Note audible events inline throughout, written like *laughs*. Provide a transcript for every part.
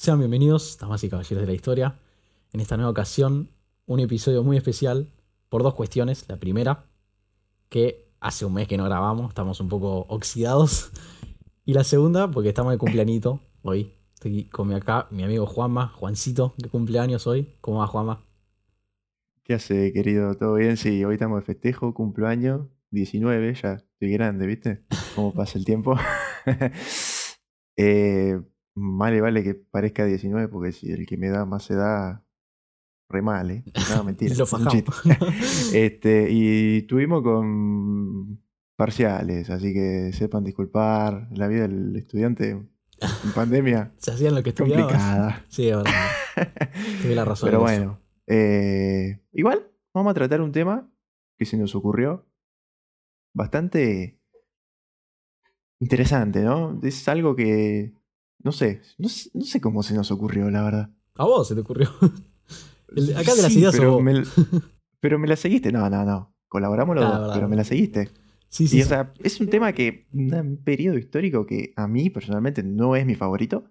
Sean bienvenidos, damas y caballeros de la historia. En esta nueva ocasión, un episodio muy especial por dos cuestiones. La primera, que hace un mes que no grabamos, estamos un poco oxidados. Y la segunda, porque estamos de cumpleañito hoy. Estoy con mi acá, mi amigo Juanma, Juancito, de cumpleaños hoy. ¿Cómo va, Juanma? ¿Qué hace, querido? ¿Todo bien? Sí, hoy estamos de festejo, cumpleaños, 19, ya estoy grande, ¿viste? ¿Cómo pasa el tiempo? *laughs* eh, Vale, vale que parezca 19, porque si el que me da más edad, re mal, ¿eh? No, *laughs* mentira. Lo *laughs* este, y tuvimos con parciales, así que sepan disculpar. La vida del estudiante en pandemia, *laughs* Se hacían lo que estudiaba. complicada. Sí, es verdad. Tuve la razón. Pero bueno, eh, igual vamos a tratar un tema que se nos ocurrió bastante interesante, ¿no? Es algo que, no sé, no, sé- no sé cómo se nos ocurrió, la verdad. A vos se te ocurrió. *laughs* El- acá de las Sí, pero vos. me, *laughs* pero me la seguiste. No, no, no. Colaboramos los Ah, dos, verdad, pero me la seguiste. Sí, sí. Y o sí. sea, es un tema que, un periodo histórico que a mí personalmente no es mi favorito.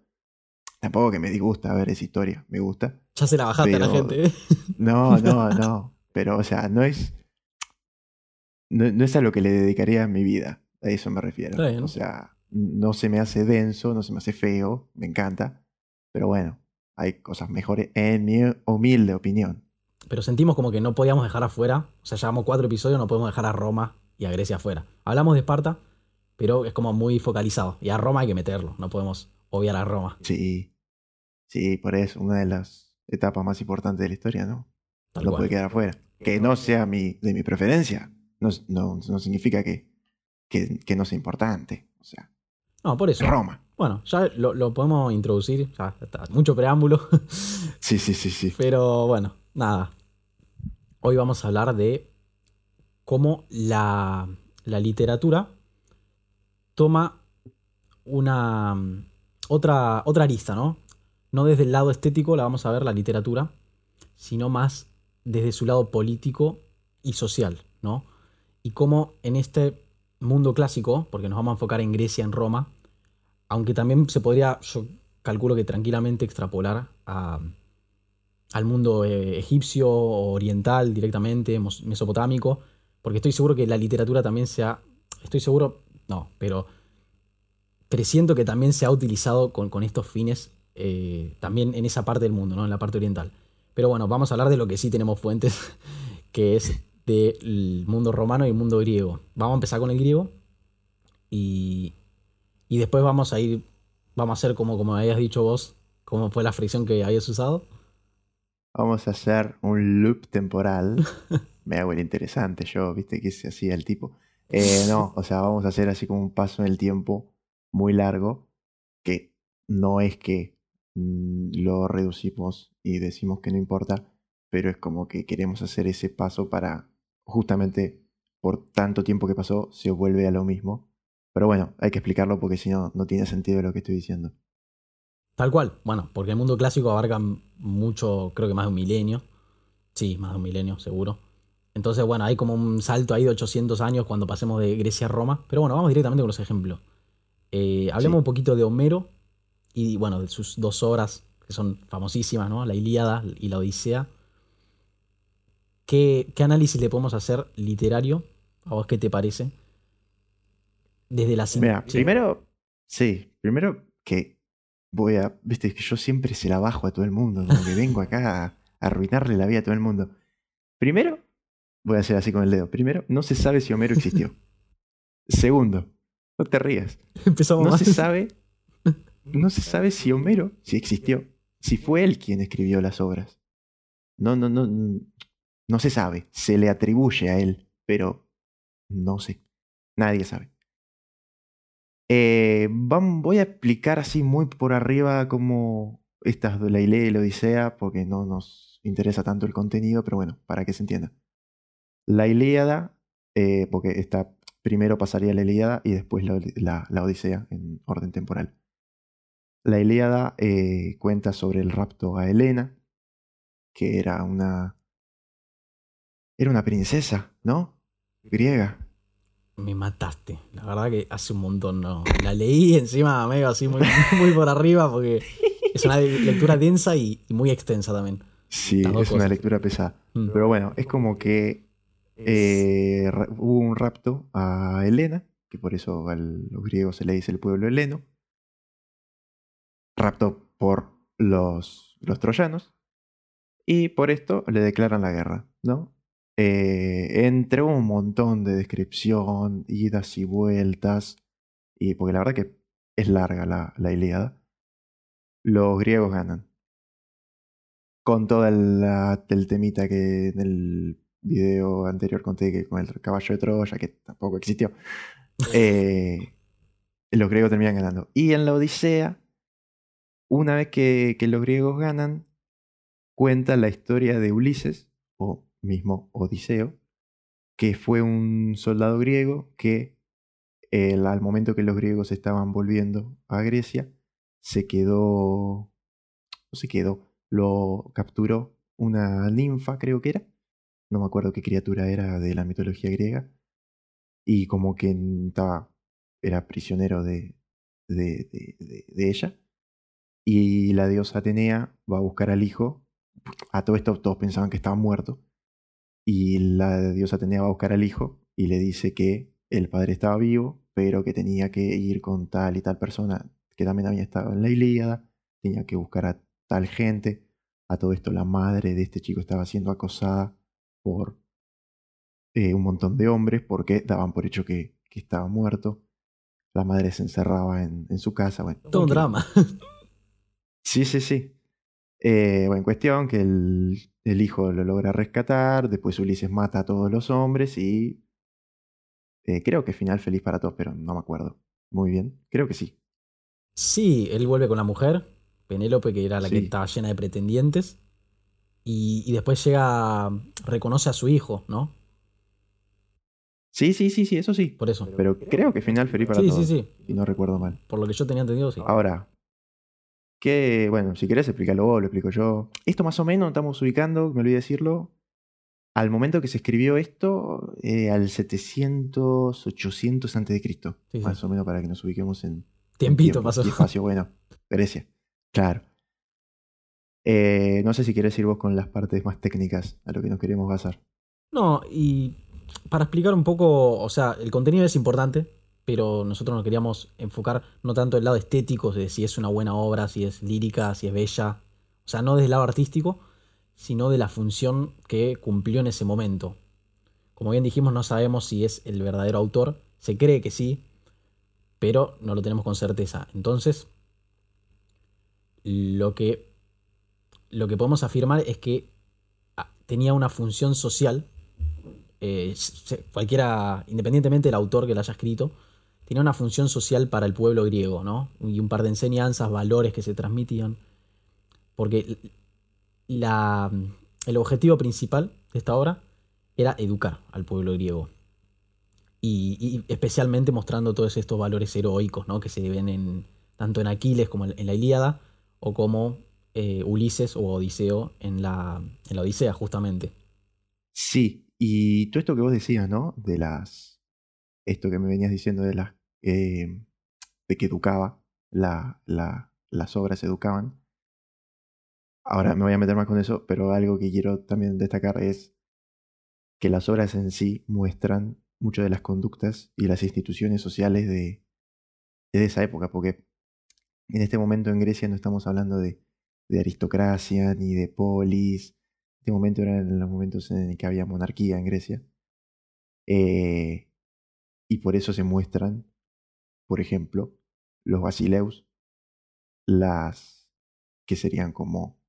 Tampoco que me disgusta ver esa historia, me gusta. Ya se la bajaste a la pero- gente, ¿eh? *laughs* No, no, no. Pero, o sea, no es. No, no es a lo que le dedicaría mi vida. A eso me refiero. Está bien. O sea, no se me hace denso, no se me hace feo, me encanta. Pero bueno, hay cosas mejores en mi humilde opinión. Pero sentimos como que no podíamos dejar afuera. O sea, llevamos cuatro episodios, no podemos dejar a Roma y a Grecia afuera. Hablamos de Esparta, pero es como muy focalizado. Y a Roma hay que meterlo. No podemos obviar a Roma. Sí. Sí, por eso, una de las etapas más importantes de la historia, ¿no? Tal no cual. puede quedar afuera. Que no sea mi, de mi preferencia, no, no, no significa que, que, que no sea importante. O sea, No, por eso. Roma. Bueno, ya lo, lo podemos introducir. Ya está. Mucho preámbulo. *laughs* Sí, sí, sí, sí. Pero bueno, nada. Hoy vamos a hablar de cómo la, la literatura toma una otra, otra arista, ¿no? No desde el lado estético la vamos a ver la literatura, sino más desde su lado político y social, ¿no? Y cómo en este mundo clásico, porque nos vamos a enfocar en Grecia, en Roma, aunque también se podría, yo calculo que tranquilamente extrapolar a, al mundo eh, egipcio oriental directamente, mesopotámico, porque estoy seguro que la literatura también se ha, estoy seguro, no, pero presiento que también se ha utilizado con, con estos fines eh, también en esa parte del mundo, ¿no? en la parte oriental. Pero bueno, vamos a hablar de lo que sí tenemos fuentes, *laughs* que es del mundo romano y el mundo griego. Vamos a empezar con el griego y, y después vamos a ir, vamos a hacer como, como habías dicho vos, cómo fue la fricción que habías usado. Vamos a hacer un loop temporal. *laughs* Me hago el interesante yo, viste que se hacía el tipo. Eh, no, *laughs* o sea, vamos a hacer así como un paso en el tiempo muy largo, que no es que mm, lo reducimos y decimos que no importa, pero es como que queremos hacer ese paso para justamente por tanto tiempo que pasó se vuelve a lo mismo. Pero bueno, hay que explicarlo porque si no, no tiene sentido lo que estoy diciendo. Tal cual, bueno, porque el mundo clásico abarca mucho, creo que más de un milenio. Sí, más de un milenio, seguro. Entonces, bueno, hay como un salto ahí de 800 años cuando pasemos de Grecia a Roma. Pero bueno, vamos directamente con los ejemplos. Eh, hablemos Sí. un poquito de Homero y, bueno, de sus dos obras que son famosísimas, ¿no? La Ilíada y la Odisea. ¿Qué, qué análisis le podemos hacer literario? ¿A vos qué te parece? Desde la Mira, sí. primero, sí, primero que voy a, viste, que yo siempre se la bajo a todo el mundo, como que vengo acá a, arruinarle la vida a todo el mundo. Primero, voy a hacer así con el dedo. Primero, no se sabe si Homero existió. *laughs* Segundo, no te rías. Empezamos No mal. se sabe, no se sabe si Homero, si existió, si fue él quien escribió las obras. No, no, no, no se sabe. Se le atribuye a él, pero no sé. Nadie sabe. Eh, voy a explicar así muy por arriba cómo estas de la Ilíada y la Odisea, porque no nos interesa tanto el contenido, pero bueno, para que se entienda. La Ilíada, eh, porque esta primero pasaría la Ilíada y después la, la- la Odisea en orden temporal. La Ilíada eh, cuenta sobre el rapto a Helena, que era una. Era una princesa, ¿no? Griega. Me mataste. La verdad que hace un montón no. La leí encima medio así muy, *laughs* muy por arriba porque Es una lectura densa y muy extensa también. Sí, es una lectura pesada. Mm. Pero bueno, es como que eh, hubo un rapto a Helena, que por eso a los griegos se le dice el pueblo heleno. Rapto por los, los troyanos. Y por esto le declaran la guerra, ¿no? Eh, entre un montón de descripción, idas y vueltas, y porque la verdad que es larga la, la Ilíada, los griegos ganan con todo el, temita que en el video anterior conté que con el caballo de Troya, que tampoco existió, *laughs* eh, los griegos terminan ganando. Y en la Odisea, una vez que, los griegos ganan, cuenta la historia de Ulises, mismo Odiseo, que fue un soldado griego que al momento que los griegos estaban volviendo a Grecia, se quedó, no se quedó, lo capturó una ninfa, creo que era. No me acuerdo qué criatura era de la mitología griega. Y como que estaba, era prisionero de, de, de, ella. Y la diosa Atenea va a buscar al hijo. A todo esto todos pensaban que estaba muerto. Y la diosa Atenea va a buscar al hijo y le dice que el padre estaba vivo, pero que tenía que ir con tal y tal persona que también había estado en la Ilíada, tenía que buscar a tal gente. A todo esto la madre de este chico estaba siendo acosada por eh, un montón de hombres porque daban por hecho que, estaba muerto. La madre se encerraba en, su casa. Bueno, Todo un drama. Sí, sí, sí. Eh, bueno, en cuestión que el, el, hijo lo logra rescatar, después Ulises mata a todos los hombres y eh, creo que final feliz para todos, pero no me acuerdo muy bien. Creo que sí. Sí, él vuelve con la mujer, Penélope, que era la que estaba llena de pretendientes. Y, después llega, reconoce a su hijo, ¿no? Sí, sí, sí, sí, eso sí. Por eso. Pero creo que final feliz para todos. Sí, sí, sí. Y no recuerdo mal. Por lo que yo tenía entendido, sí. Ahora, que, bueno, si querés explícalo vos, lo explico yo. Esto más o menos estamos ubicando, me olvidé decirlo, al momento que se escribió esto, eh, al 700, 800 antes de Cristo. más o menos para que nos ubiquemos en... Tiempito pasó. espacio, bueno, Grecia. Claro. Eh, no sé si quieres ir vos con las partes más técnicas a lo que nos queremos basar. No, y para explicar un poco, o sea, el contenido es importante, pero nosotros nos queríamos enfocar no tanto el lado estético, de si es una buena obra, si es lírica, si es bella, o sea, no desde el lado artístico, sino de la función que cumplió en ese momento. Como bien dijimos, no sabemos si es el verdadero autor, se cree que sí, pero no lo tenemos con certeza. Entonces, lo que, lo que podemos afirmar es que ah, tenía una función social, eh, cualquiera, independientemente del autor que la haya escrito, tenía una función social para el pueblo griego, ¿no? Y un par de enseñanzas, valores que se transmitían. Porque la, el objetivo principal de esta obra era educar al pueblo griego. Y, especialmente mostrando todos estos valores heroicos ¿no? que se ven en, tanto en Aquiles como en la Ilíada, o como eh, Ulises o Odiseo en la, en la Odisea, justamente. Sí, y todo esto que vos decías, ¿no? De las. Esto que me venías diciendo de las. Eh, de que educaba, la, la, las obras educaban. Ahora me voy a meter más con eso, pero algo que quiero también destacar es que las obras en sí muestran mucho de las conductas y las instituciones sociales de, de esa época, porque en este momento en Grecia no estamos hablando de, aristocracia ni de polis. Este momento eran los momentos en que había monarquía en Grecia. Eh, y por eso se muestran, por ejemplo, los basileus, las que serían como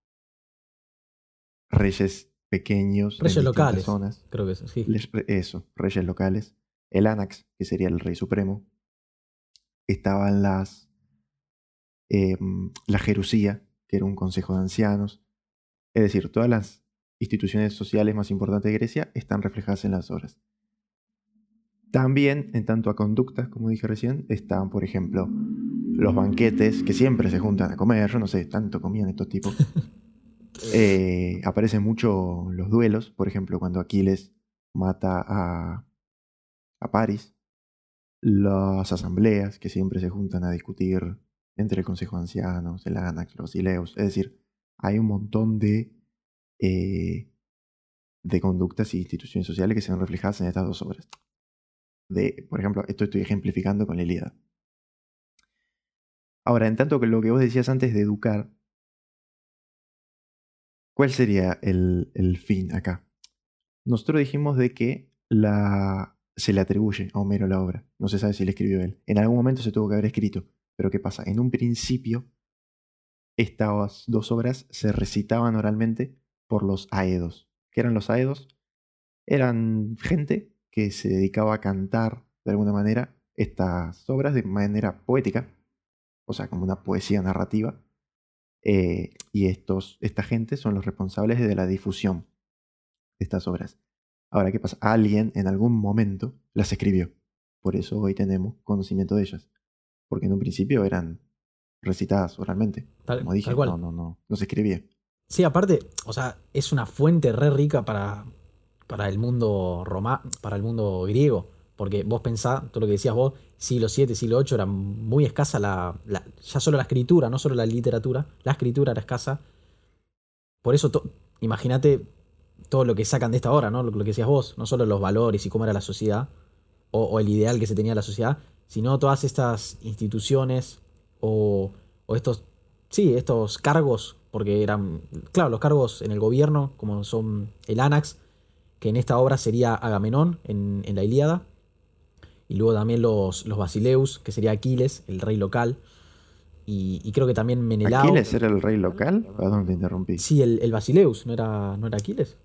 reyes pequeños. Reyes locales. Zonas. Creo que eso, sí. Eso, reyes locales. El Anax, que sería el rey supremo. Estaban las Em, la Jerusía, que era un consejo de ancianos. Es decir, todas las instituciones sociales más importantes de Grecia están reflejadas en las obras. También, en tanto a conductas, como dije recién, están, por ejemplo, los banquetes, que siempre se juntan a comer, yo no sé, tanto comían estos tipos. *laughs* Eh, aparecen mucho los duelos, por ejemplo, cuando Aquiles mata a, a Paris, las asambleas, que siempre se juntan a discutir entre el Consejo de Ancianos, el ANAX, los Basileus. Es decir, hay un montón de, eh, de conductas y instituciones sociales que se ven reflejadas en estas dos obras. De, por ejemplo, esto estoy ejemplificando con la Ilíada. Ahora, en tanto que lo que vos decías antes de educar, ¿cuál sería el, fin acá? Nosotros dijimos de que la, se le atribuye a Homero la obra. No se sabe si le escribió él. En algún momento se tuvo que haber escrito. Pero ¿qué pasa? En un principio, estas dos obras se recitaban oralmente por los aedos. ¿Qué eran los aedos? Eran gente que se dedicaba a cantar de alguna manera estas obras de manera poética, o sea, como una poesía narrativa. Eh, y estos, esta gente son los responsables de la difusión de estas obras. Ahora, ¿qué pasa? Alguien en algún momento las escribió. Por eso hoy tenemos conocimiento de ellas. Porque en un principio eran recitadas oralmente. Como dije, no, no, no, no se escribía. Sí, aparte, o sea, es una fuente re rica para, para el mundo roma, para el mundo griego. Porque vos pensás, todo lo que decías vos, siglo VII, siglo VIII era muy escasa la, ya solo la escritura, no solo la literatura, la escritura era escasa. Por eso, imagínate todo lo que sacan de esta obra, ¿no? Lo, que decías vos, no solo los valores y cómo era la sociedad, o, el ideal que se tenía la sociedad, sino todas estas instituciones o, o, estos, sí, estos cargos, porque eran, claro, los cargos en el gobierno, como son el Anax, que en esta obra sería Agamenón en, en la Ilíada, y luego también los, los Basileus, que sería Aquiles, el rey local, y, creo que también Menelao. ¿Aquiles era el rey local? Perdón, te interrumpí. Sí, el, el Basileus, ¿no era, ¿no era Aquiles?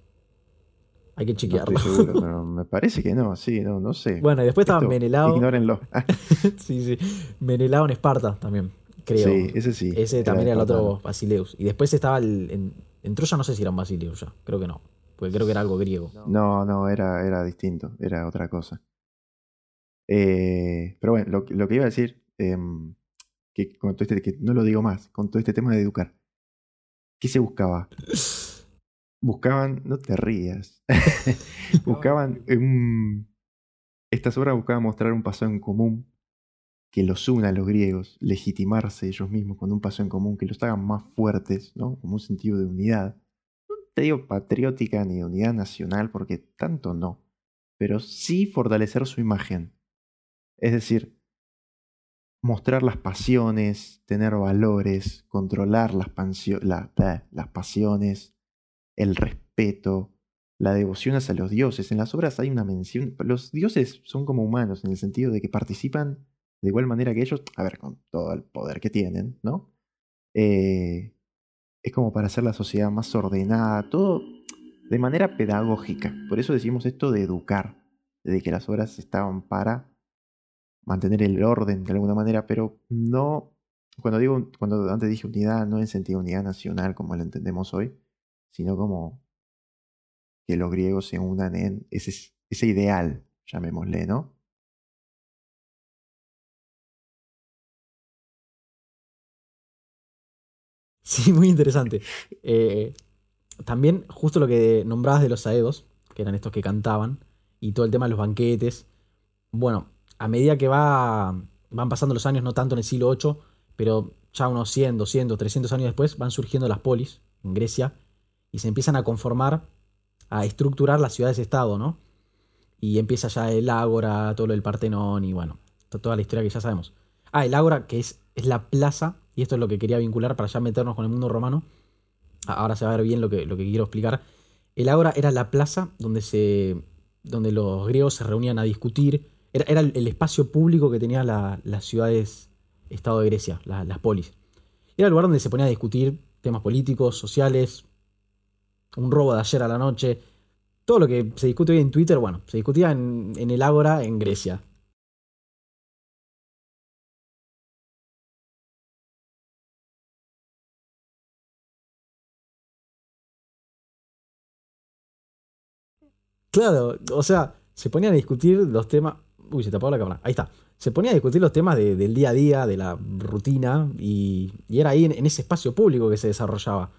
Hay que chequearlo. *laughs* pero me parece que no, sí, no, no sé. Bueno, y después estaba Menelao. Ignórenlo. *laughs* *laughs* sí, sí. Menelao en Esparta también, creo. Sí, ese sí. Ese también era el otro Basileus. Y después estaba el, en, en, Troya, no sé si era un Basileus ya, creo que no. Porque creo que era algo griego. No, no, era, era distinto, era otra cosa. Eh, pero bueno, lo, lo, que iba a decir, eh, que, con todo este, que no lo digo más, con todo este tema de educar, ¿qué se buscaba? buscaban, no te rías, *laughs* buscaban un... Estas obras buscaban mostrar un paso en común que los una a los griegos, legitimarse ellos mismos con un paso en común, que los hagan más fuertes, ¿no? Como un sentido de unidad. Te digo patriótica ni de unidad nacional, porque tanto no, pero sí fortalecer su imagen. Es decir, mostrar las pasiones, tener valores, controlar las, las pasiones, el respeto, la devoción hacia los dioses. En las obras hay una mención, los dioses son como humanos en el sentido de que participan de igual manera que ellos, a ver, con todo el poder que tienen, ¿no? Eh, es como para hacer la sociedad más ordenada, todo de manera pedagógica. Por eso decimos esto de educar, de que las obras estaban para mantener el orden de alguna manera, pero no, cuando digo, cuando antes dije unidad, no en sentido unidad nacional como lo entendemos hoy, sino como que los griegos se unan en ese, ese ideal, llamémosle, ¿no? Sí, muy interesante. Eh, también, justo lo que nombrabas de los aedos, que eran estos que cantaban, y todo el tema de los banquetes. Bueno, a medida que va, van pasando los años, no tanto en el siglo VIII, pero ya unos 100, 200, 300 años después, van surgiendo las polis en Grecia y se empiezan a conformar, a estructurar las ciudades-estado, ¿no? Y empieza ya el Ágora, todo lo del Partenón y bueno, toda la historia que ya sabemos. Ah, el Ágora, que es, es la plaza, y esto es lo que quería vincular para ya meternos con el mundo romano. Ahora se va a ver bien lo que, quiero explicar. El Ágora era la plaza donde, se, donde los griegos se reunían a discutir. Era, el espacio público que tenían las ciudades, estado de Grecia, las polis. Era el lugar donde se ponía a discutir temas políticos, sociales, un robo de ayer a la noche. Todo lo que se discute hoy en Twitter, bueno, se discutía en, el Ágora en Grecia. Claro, o sea, se ponían a discutir los temas. Uy, se tapó la cámara. Ahí está. Se ponía a discutir los temas del día a día, de la rutina, y, era ahí en, ese espacio público que se desarrollaba.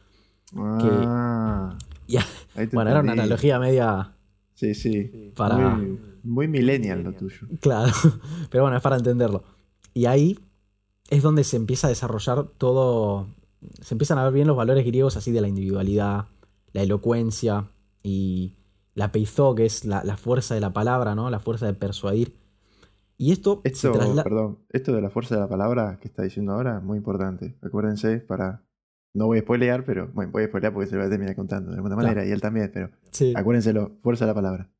Ah, *laughs* bueno, era una analogía media. Sí, sí. Para... Muy, millennial lo tuyo. Claro, *laughs* pero bueno, es para entenderlo. Y ahí es donde se empieza a desarrollar todo, se empiezan a ver bien los valores griegos así de la individualidad, la elocuencia y la peizo, que es la, fuerza de la palabra, ¿no? La fuerza de persuadir. Y esto, esto perdón, esto de la fuerza de la palabra que está diciendo ahora, muy importante. Acuérdense para no voy a spoilear, pero bueno, voy a spoilear porque se lo voy a terminar contando de alguna manera y él también, pero sí. acuérdenselo, fuerza de la palabra.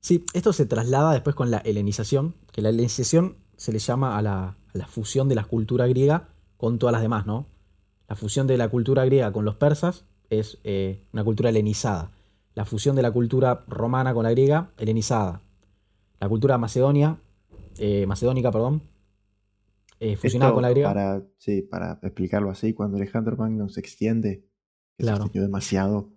Sí, esto se traslada después con la helenización, que la helenización se le llama a la, fusión de la cultura griega con todas las demás, ¿no? La fusión de la cultura griega con los persas es eh, una cultura helenizada. La fusión de la cultura romana con la griega, helenizada. La cultura macedonia, eh, macedónica, perdón, eh, fusionada con la griega. Para, sí, para explicarlo así, cuando Alejandro Magno se extiende, que se extendió demasiado,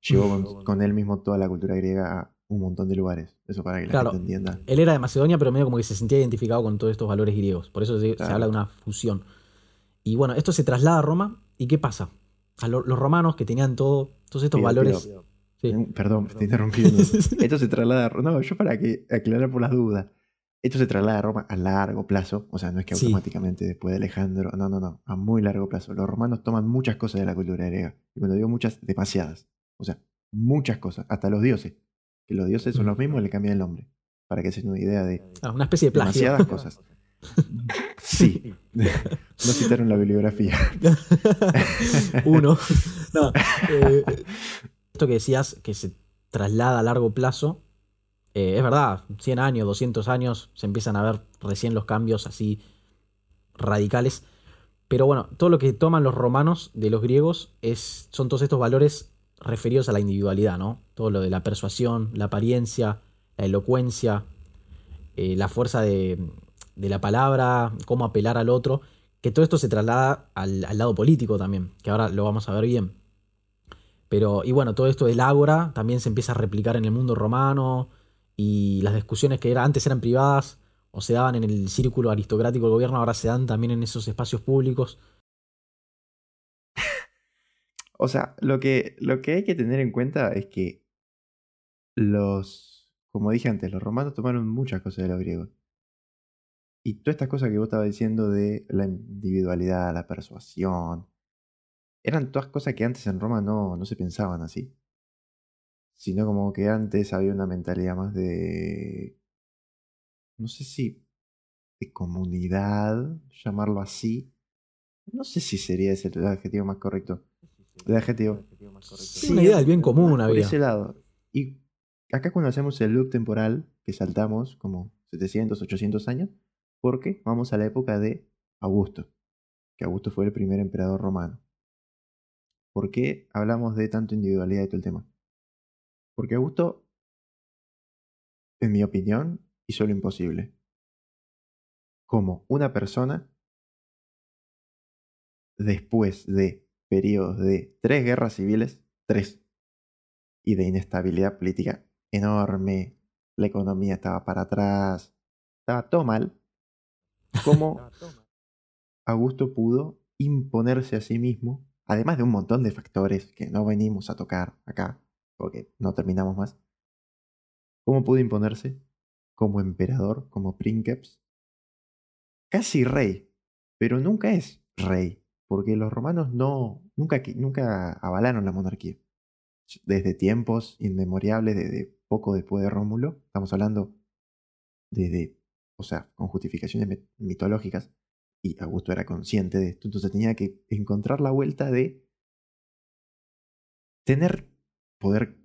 llevó con, él mismo toda la cultura griega a un montón de lugares. Eso para que la gente entienda. Él era de Macedonia, pero medio como que se sentía identificado con todos estos valores griegos. Por eso se, habla de una fusión. Y bueno, esto se traslada a Roma. ¿Y qué pasa? A los romanos que tenían todo, todos estos valores. Perdón, te interrumpí. *laughs* esto se traslada a Roma. No, yo para que aclarar por las dudas. Esto se traslada a Roma a largo plazo, o sea, no es que automáticamente después de Alejandro, no, no, no, a muy largo plazo. Los romanos toman muchas cosas de la cultura griega. Y cuando digo muchas, demasiadas. O sea, muchas cosas, hasta los dioses. Que los dioses son los mismos y le cambian el nombre. Para que se den una idea de. Ah, una especie de plagio. Demasiadas cosas. *laughs* Sí. *laughs* no citaron la bibliografía. Uno. No. Eh, esto que decías, que se traslada a largo plazo, eh, es verdad, 100 años, 200 años, se empiezan a ver recién los cambios así radicales. Pero bueno, todo lo que toman los romanos de los griegos es, son todos estos valores referidos a la individualidad, ¿no? Todo lo de la persuasión, la apariencia, la elocuencia, eh, la fuerza de, la palabra, cómo apelar al otro, que todo esto se traslada al, al, lado político también, que ahora lo vamos a ver bien. Pero, y bueno, todo esto del ágora también se empieza a replicar en el mundo romano, y las discusiones que era, antes eran privadas o se daban en el círculo aristocrático del gobierno, ahora se dan también en esos espacios públicos. *laughs* O sea, lo que, lo que hay que tener en cuenta es que los, como dije antes, los romanos tomaron muchas cosas de los griegos. Y todas estas cosas que vos estabas diciendo de la individualidad, la persuasión, eran todas cosas que antes en Roma no, no se pensaban así sino como que antes había una mentalidad más de, no sé si de comunidad, llamarlo así. No sé si sería ese el adjetivo más correcto. El adjetivo. Sí, una idea del bien común había. Por ese lado. Y acá cuando hacemos el loop temporal, que saltamos como 700, 800 años, porque vamos a la época de Augusto, que Augusto fue el primer emperador romano. ¿Por qué hablamos de tanto individualidad y todo el tema? Porque Augusto, en mi opinión, hizo lo imposible. Como una persona, después de periodos de tres guerras civiles, tres, y de inestabilidad política enorme, la economía estaba para atrás, estaba todo mal, *laughs* como Augusto pudo imponerse a sí mismo, además de un montón de factores que no venimos a tocar acá, porque no terminamos más. ¿Cómo pudo imponerse? Como emperador, como princeps. Casi rey, pero nunca es rey, porque los romanos no, nunca, nunca avalaron la monarquía. Desde tiempos inmemoriales, desde poco después de Rómulo, estamos hablando desde, o sea, con justificaciones mitológicas, y Augusto era consciente de esto, entonces tenía que encontrar la vuelta de tener poder...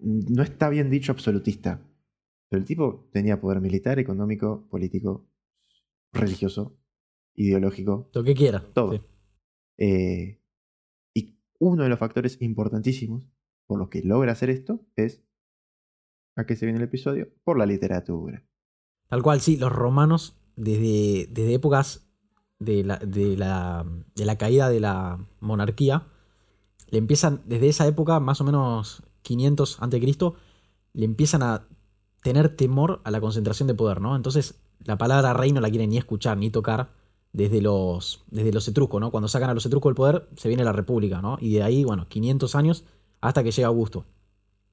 No está bien dicho absolutista, pero el tipo tenía poder militar, económico, político, religioso, ideológico. Lo que quiera. Todo. Eh, y uno de los factores importantísimos por los que logra hacer esto es, ¿a qué se viene el episodio? Por la literatura. Tal cual, sí, los romanos desde, desde épocas de la, de, la, de la caída de la monarquía, le empiezan, desde esa época, más o menos 500 a.C., le empiezan a tener temor a la concentración de poder, ¿no? Entonces, la palabra rey no la quieren ni escuchar ni tocar desde los, desde los etruscos, ¿no? Cuando sacan a los etruscos del poder, se viene la república, ¿no? Y de ahí, bueno, 500 años hasta que llega Augusto.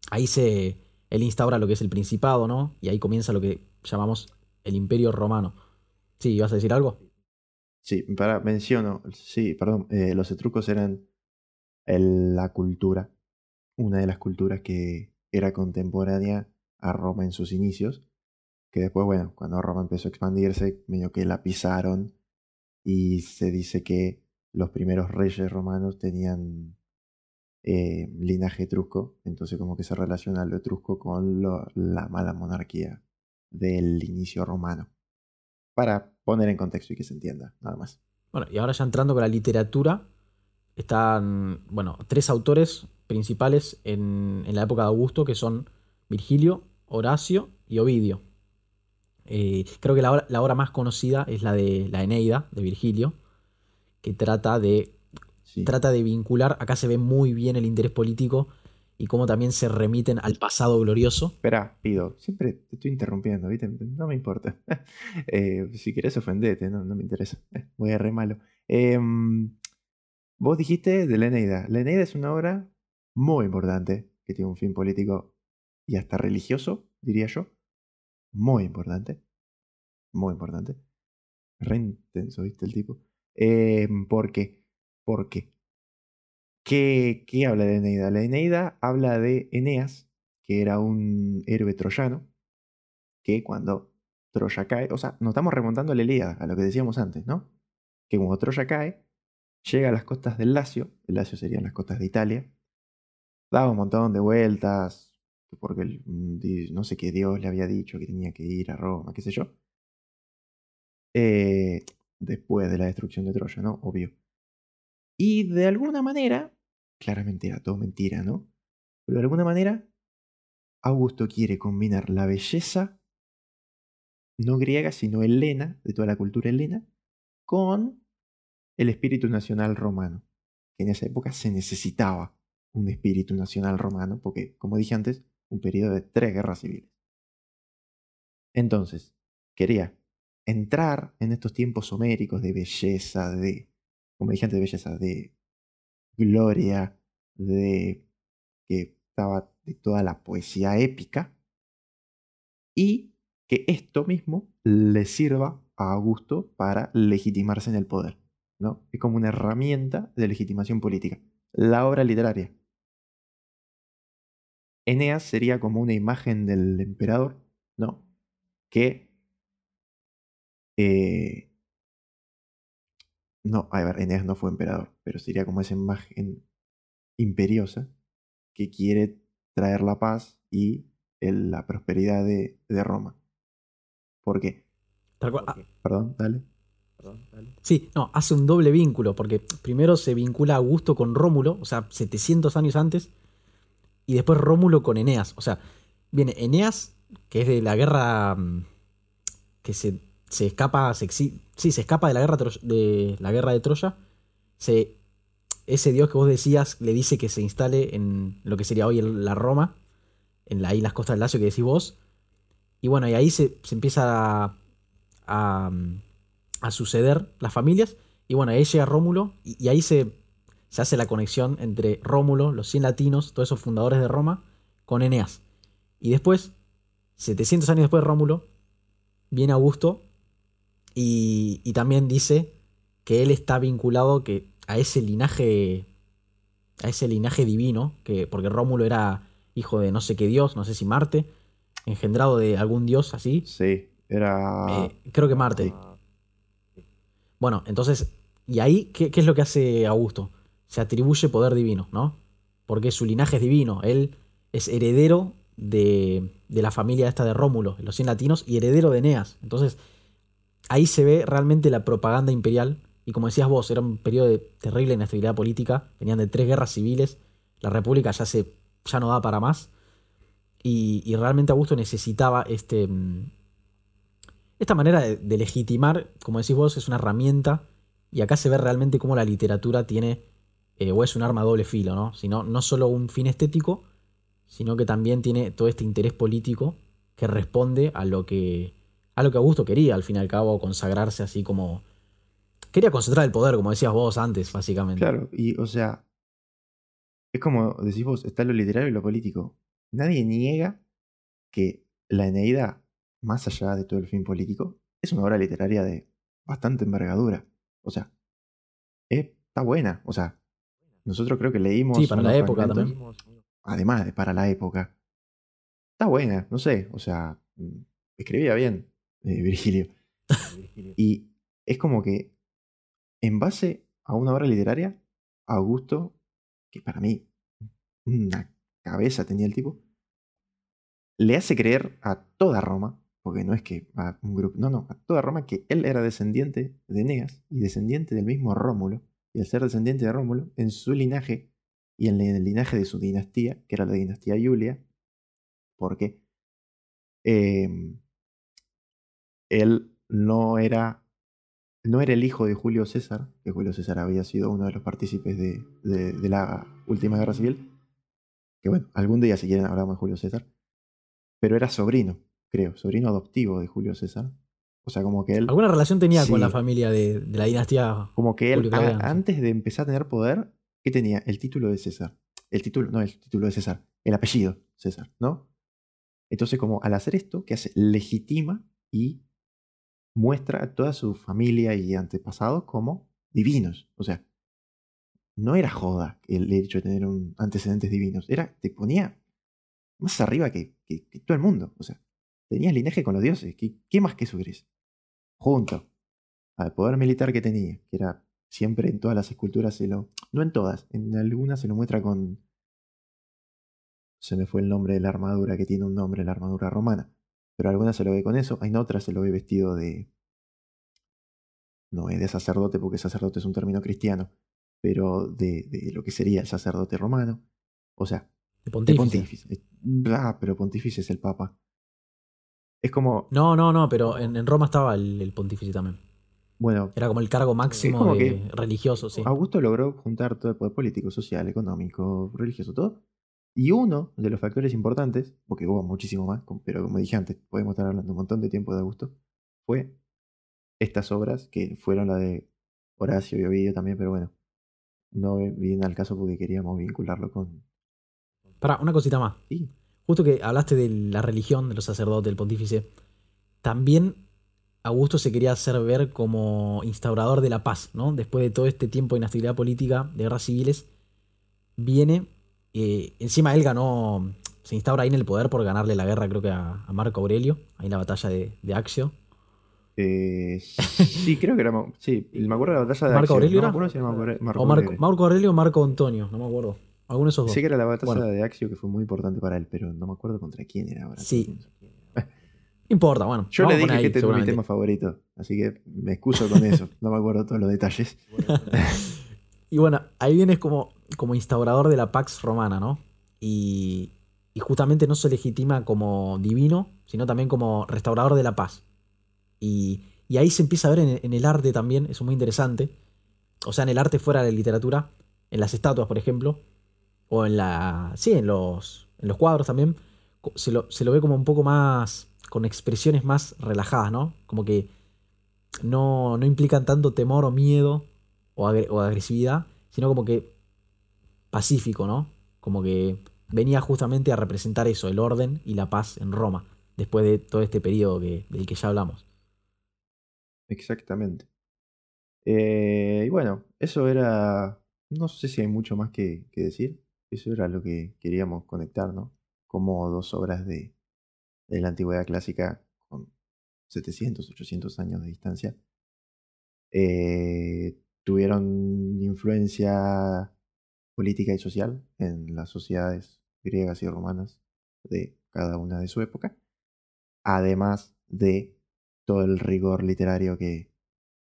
Ahí se, él instaura lo que es el principado, ¿no? Y ahí comienza lo que llamamos el imperio romano. Sí, ¿vas a decir algo? Sí, para, menciono, sí, perdón, eh, los etruscos eran la cultura, una de las culturas que era contemporánea a Roma en sus inicios, que después, bueno, cuando Roma empezó a expandirse, medio que la pisaron y se dice que los primeros reyes romanos tenían eh, linaje etrusco, entonces como que se relaciona lo etrusco con la mala monarquía del inicio romano para poner en contexto y que se entienda, nada más. Bueno, y ahora ya entrando con la literatura, están, bueno, tres autores principales en, la época de Augusto, que son Virgilio, Horacio y Ovidio. Eh, creo que la obra, más conocida es la de la Eneida, de Virgilio, que trata de, trata de vincular, acá se ve muy bien el interés político y cómo también se remiten al pasado glorioso. Espera, pido, siempre te estoy interrumpiendo, ¿viste? No me importa. *laughs* Eh, si querés ofendete, no, no me interesa. Voy a re malo. Em, vos dijiste de la Eneida. La Eneida es una obra muy importante, que tiene un fin político y hasta religioso, diría yo. Muy importante. Muy importante. Re intenso, ¿viste el tipo? Eh, ¿Por qué? Porque ¿Qué, habla de Eneida? La Eneida habla de Eneas, que era un héroe troyano, que cuando Troya cae, o sea, nos estamos remontando a la Ilíada, a lo que decíamos antes, ¿no? Que cuando Troya cae, llega a las costas del Lacio, el Lacio serían las costas de Italia, daba un montón de vueltas, porque no sé qué Dios le había dicho que tenía que ir a Roma, qué sé yo. Eh, después de la destrucción de Troya, ¿no? Obvio. Y de alguna manera, claramente era todo mentira, ¿no? Pero de alguna manera, Augusto quiere combinar la belleza, no griega, sino helena, de toda la cultura helena, con el espíritu nacional romano. Que en esa época se necesitaba un espíritu nacional romano, porque, como dije antes, un periodo de tres guerras civiles. Entonces, quería entrar en estos tiempos homéricos de belleza, de, como dije antes, de belleza, de gloria, de que estaba de toda la poesía épica, y que esto mismo le sirva a Augusto para legitimarse en el poder. ¿no? Es como una herramienta de legitimación política. La obra literaria. Eneas sería como una imagen del emperador, ¿no? Que eh, no, a ver, Eneas no fue emperador, pero sería como esa imagen imperiosa que quiere traer la paz y la prosperidad de, Roma. ¿Por qué? Ah. Perdón, dale. Sí, no, hace un doble vínculo, porque primero se vincula Augusto con Rómulo, o sea, 700 años antes, y después Rómulo con Eneas. O sea, viene Eneas, que es de la guerra mm, que se se escapa, se se escapa de la guerra de la guerra de Troya. Se, ese dios que vos decías le dice que se instale en lo que sería hoy la Roma, en la, ahí las costas del Lacio que decís vos. Y bueno, y ahí se, empieza a, a, suceder las familias. Y bueno, ahí llega Rómulo y, ahí se, se, hace la conexión entre Rómulo, los 100 latinos, todos esos fundadores de Roma, con Eneas. Y después, 700 años después de Rómulo, viene Augusto y, también dice que él está vinculado que, a ese linaje. A ese linaje divino. Que, porque Rómulo era hijo de no sé qué dios, no sé si Marte. Engendrado de algún dios así. Sí, era. Eh, creo que Marte. Bueno, entonces. ¿Y ahí qué, es lo que hace Augusto? Se atribuye poder divino, ¿no? Porque su linaje es divino. Él es heredero de, de la familia esta de Rómulo, los 100 latinos, y heredero de Eneas. Entonces, ahí se ve realmente la propaganda imperial. Y como decías vos, era un periodo de terrible inestabilidad política. Venían de tres guerras civiles. La república ya, se, ya no da para más. Y, realmente Augusto necesitaba este, mm, esta manera de, legitimar, como decís vos, es una herramienta. Y acá se ve realmente cómo la literatura tiene, eh, o es un arma doble filo, ¿no? Sino, no solo un fin estético, sino que también tiene todo este interés político que responde a lo que a lo que Augusto quería, al fin y al cabo, consagrarse así como... Quería concentrar el poder, como decías vos antes, básicamente. Claro, y o sea, es como decís vos, está lo literario y lo político. Nadie niega que la Eneida, más allá de todo el fin político, es una obra literaria de bastante envergadura. O sea, está buena. O sea, nosotros creo que leímos. Sí, para la época también. Además de para la época. Está buena, no sé. O sea, mm, escribía bien eh, Virgilio. y es como que, en base a una obra literaria, Augusto, que para mí una cabeza tenía el tipo, le hace creer a toda Roma, porque no es que a un grupo, no, no, a toda Roma que él era descendiente de Eneas y descendiente del mismo Rómulo, y al ser descendiente de Rómulo, en su linaje y en el linaje de su dinastía, que era la dinastía Julia, porque em, él no era, no era el hijo de Julio César, que Julio César había sido uno de los partícipes de, de la última guerra civil, que bueno, algún día si quieren hablamos de Julio César, pero era sobrino, creo, sobrino adoptivo de Julio César. O sea, como que él... ¿Alguna relación tenía con la familia de, la dinastía? Como que él, antes de empezar a tener poder, ¿qué tenía? El título de César. El título, no el título de César, el apellido César, ¿no? Entonces, como al hacer esto, ¿qué hace? Legitima y muestra a toda su familia y antepasados como divinos. O sea, no era joda el hecho de tener un antecedentes divinos. Era, te ponía más arriba que, todo el mundo. O sea, tenías linaje con los dioses. ¿Qué, más que eso Junto al poder militar que tenía, que era siempre en todas las esculturas, se lo, no en todas, en algunas se lo muestra con... Se me fue el nombre de la armadura, que tiene un nombre, la armadura romana. Pero algunas se lo ve con eso, en otras se lo ve vestido de... No es de sacerdote, porque sacerdote es un término cristiano, pero de, de lo que sería el sacerdote romano. O sea, de pontífice. Ah, pero pontífice es el papa. Es como. No, no, no, pero en, Roma estaba el, pontífice también. Bueno. Era como el cargo máximo de, religioso, sí. Augusto logró juntar todo el poder político, social, económico, religioso, todo. Y uno de los factores importantes, porque hubo muchísimo más, pero como dije antes, podemos estar hablando un montón de tiempo de Augusto, fue estas obras que fueron la de Horacio y Ovidio también, pero bueno, no viene al caso porque queríamos vincularlo con, para, una cosita más. Justo que hablaste de la religión, de los sacerdotes, del pontífice. También Augusto se quería hacer ver como instaurador de la paz, ¿no? Después de todo este tiempo de inestabilidad política, de guerras civiles, viene. Eh, encima él ganó. Se instaura ahí en el poder por ganarle la guerra, creo que a, Marco Aurelio, ahí en la batalla de, de Axio. Eh, *laughs* sí, creo que era. Sí, me acuerdo de la batalla de ¿Marco Aurelio era? Marco, o Marco Aurelio o Marco Antonio, no me acuerdo. Alguno de esos dos. Sí que era la batalla de Axio que fue muy importante para él, pero no me acuerdo contra quién era ahora. Sí. *laughs* importa, bueno. Yo le dije que este es mi tema favorito, así que me excuso con eso. *laughs* no me acuerdo todos los detalles. Y bueno, ahí vienes como, como instaurador de la Pax Romana, ¿no? Y, y justamente no se legitima como divino, sino también como restaurador de la paz. Y, y ahí se empieza a ver en, el arte también, eso es muy interesante. O sea, en el arte fuera de la literatura, en las estatuas, por ejemplo, o en la. Sí, en los, en los cuadros también. Se lo, se lo ve como un poco más. con expresiones más relajadas, ¿no? Como que no, no implican tanto temor o miedo o, agresividad, sino como que pacífico, ¿no? Como que venía justamente a representar eso, el orden y la paz en Roma, después de todo este periodo que, del que ya hablamos. Exactamente. Eh, y bueno, eso era. No sé si hay mucho más que decir. Eso era lo que queríamos conectar, ¿no? Como dos obras de, de la antigüedad clásica con 700, 800 años de distancia eh, tuvieron influencia política y social en las sociedades griegas y romanas de cada una de su época, además de todo el rigor literario que,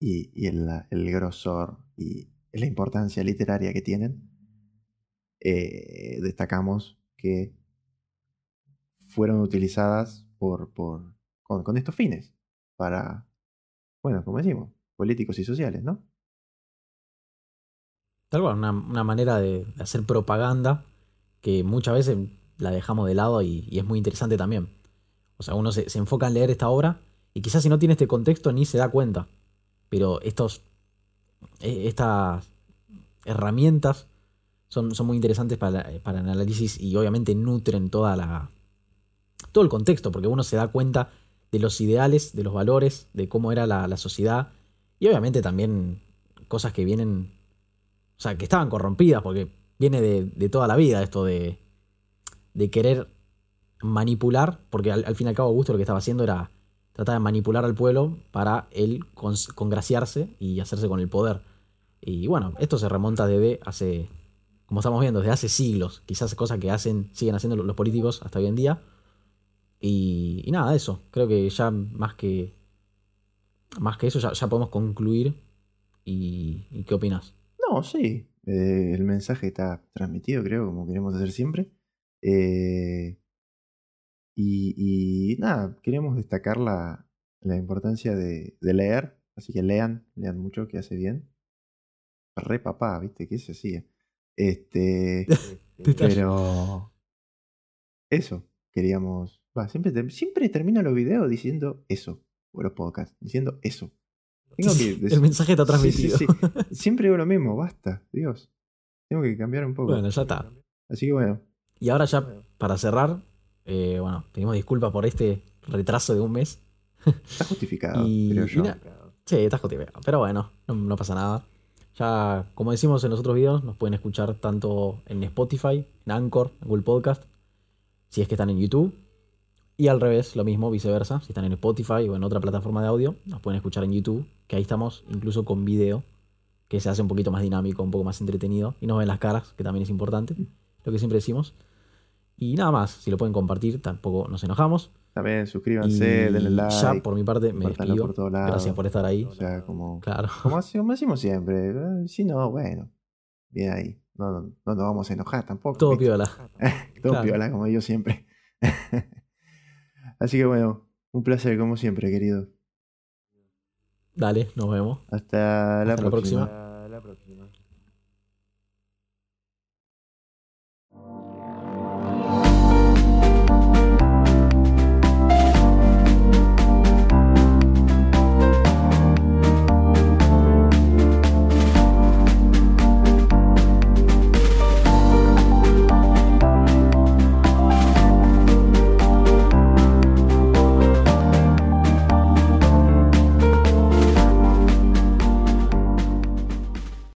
y, el, grosor y la importancia literaria que tienen, eh, destacamos que fueron utilizadas por, por, con, estos fines, para, bueno, como decimos, políticos y sociales, ¿no? Tal cual, una, manera de hacer propaganda que muchas veces la dejamos de lado y, es muy interesante también. O sea, uno se, se, enfoca en leer esta obra y quizás si no tiene este contexto ni se da cuenta. Pero estos, e, estas herramientas son, muy interesantes para, para, el análisis y obviamente nutren toda la, todo el contexto, porque uno se da cuenta de los ideales, de los valores, de cómo era la, sociedad y obviamente también cosas que vienen, o sea, que estaban corrompidas, porque viene de, toda la vida esto de, de querer manipular, porque al, fin y al cabo Augusto lo que estaba haciendo era tratar de manipular al pueblo para él congraciarse y hacerse con el poder. Y bueno, esto se remonta desde hace, como estamos viendo, desde hace siglos, quizás cosas que hacen, siguen haciendo los políticos hasta hoy en día. Y, nada, eso, creo que ya más que, más que eso ya, podemos concluir. ¿Y, qué opinas? No, sí, eh, el mensaje está transmitido, creo, como queremos hacer siempre. Eh, y, nada, queremos destacar la, la importancia de, leer, así que lean, lean mucho, que hace bien. Re papá, ¿viste? Que se hacía. Este. *laughs* pero. Eso, queríamos. Va, siempre, siempre termino los videos diciendo eso. O los podcasts, diciendo eso. El mensaje está transmitido. siempre digo lo mismo, basta, Dios. Tengo que cambiar un poco. Bueno, ya está. Así que bueno. Y ahora ya, para cerrar, eh, bueno, pedimos disculpas por este retraso de un mes. Está justificado, *laughs* creo yo. sí, está justificado. Pero bueno, no, pasa nada. Ya, como decimos en los otros videos, nos pueden escuchar tanto en Spotify, en Anchor, en Google Podcast, si es que están en YouTube. Y al revés, lo mismo, viceversa. Si están en Spotify o en otra plataforma de audio, nos pueden escuchar en YouTube, que ahí estamos incluso con video, que se hace un poquito más dinámico, un poco más entretenido. Y nos ven las caras, que también es importante, lo que siempre decimos. Y nada más, si lo pueden compartir, tampoco nos enojamos. También suscríbanse, denle like. Ya por mi parte me despido. Gracias por estar ahí. O sea, como, claro. como, *laughs* decimos siempre. Eh, si no, bueno, bien ahí. No, no, no nos vamos a enojar tampoco. Todo piola. *laughs* Todo piola, como yo siempre. *laughs* Así que bueno, un placer como siempre, querido. Dale, nos vemos. Hasta la próxima.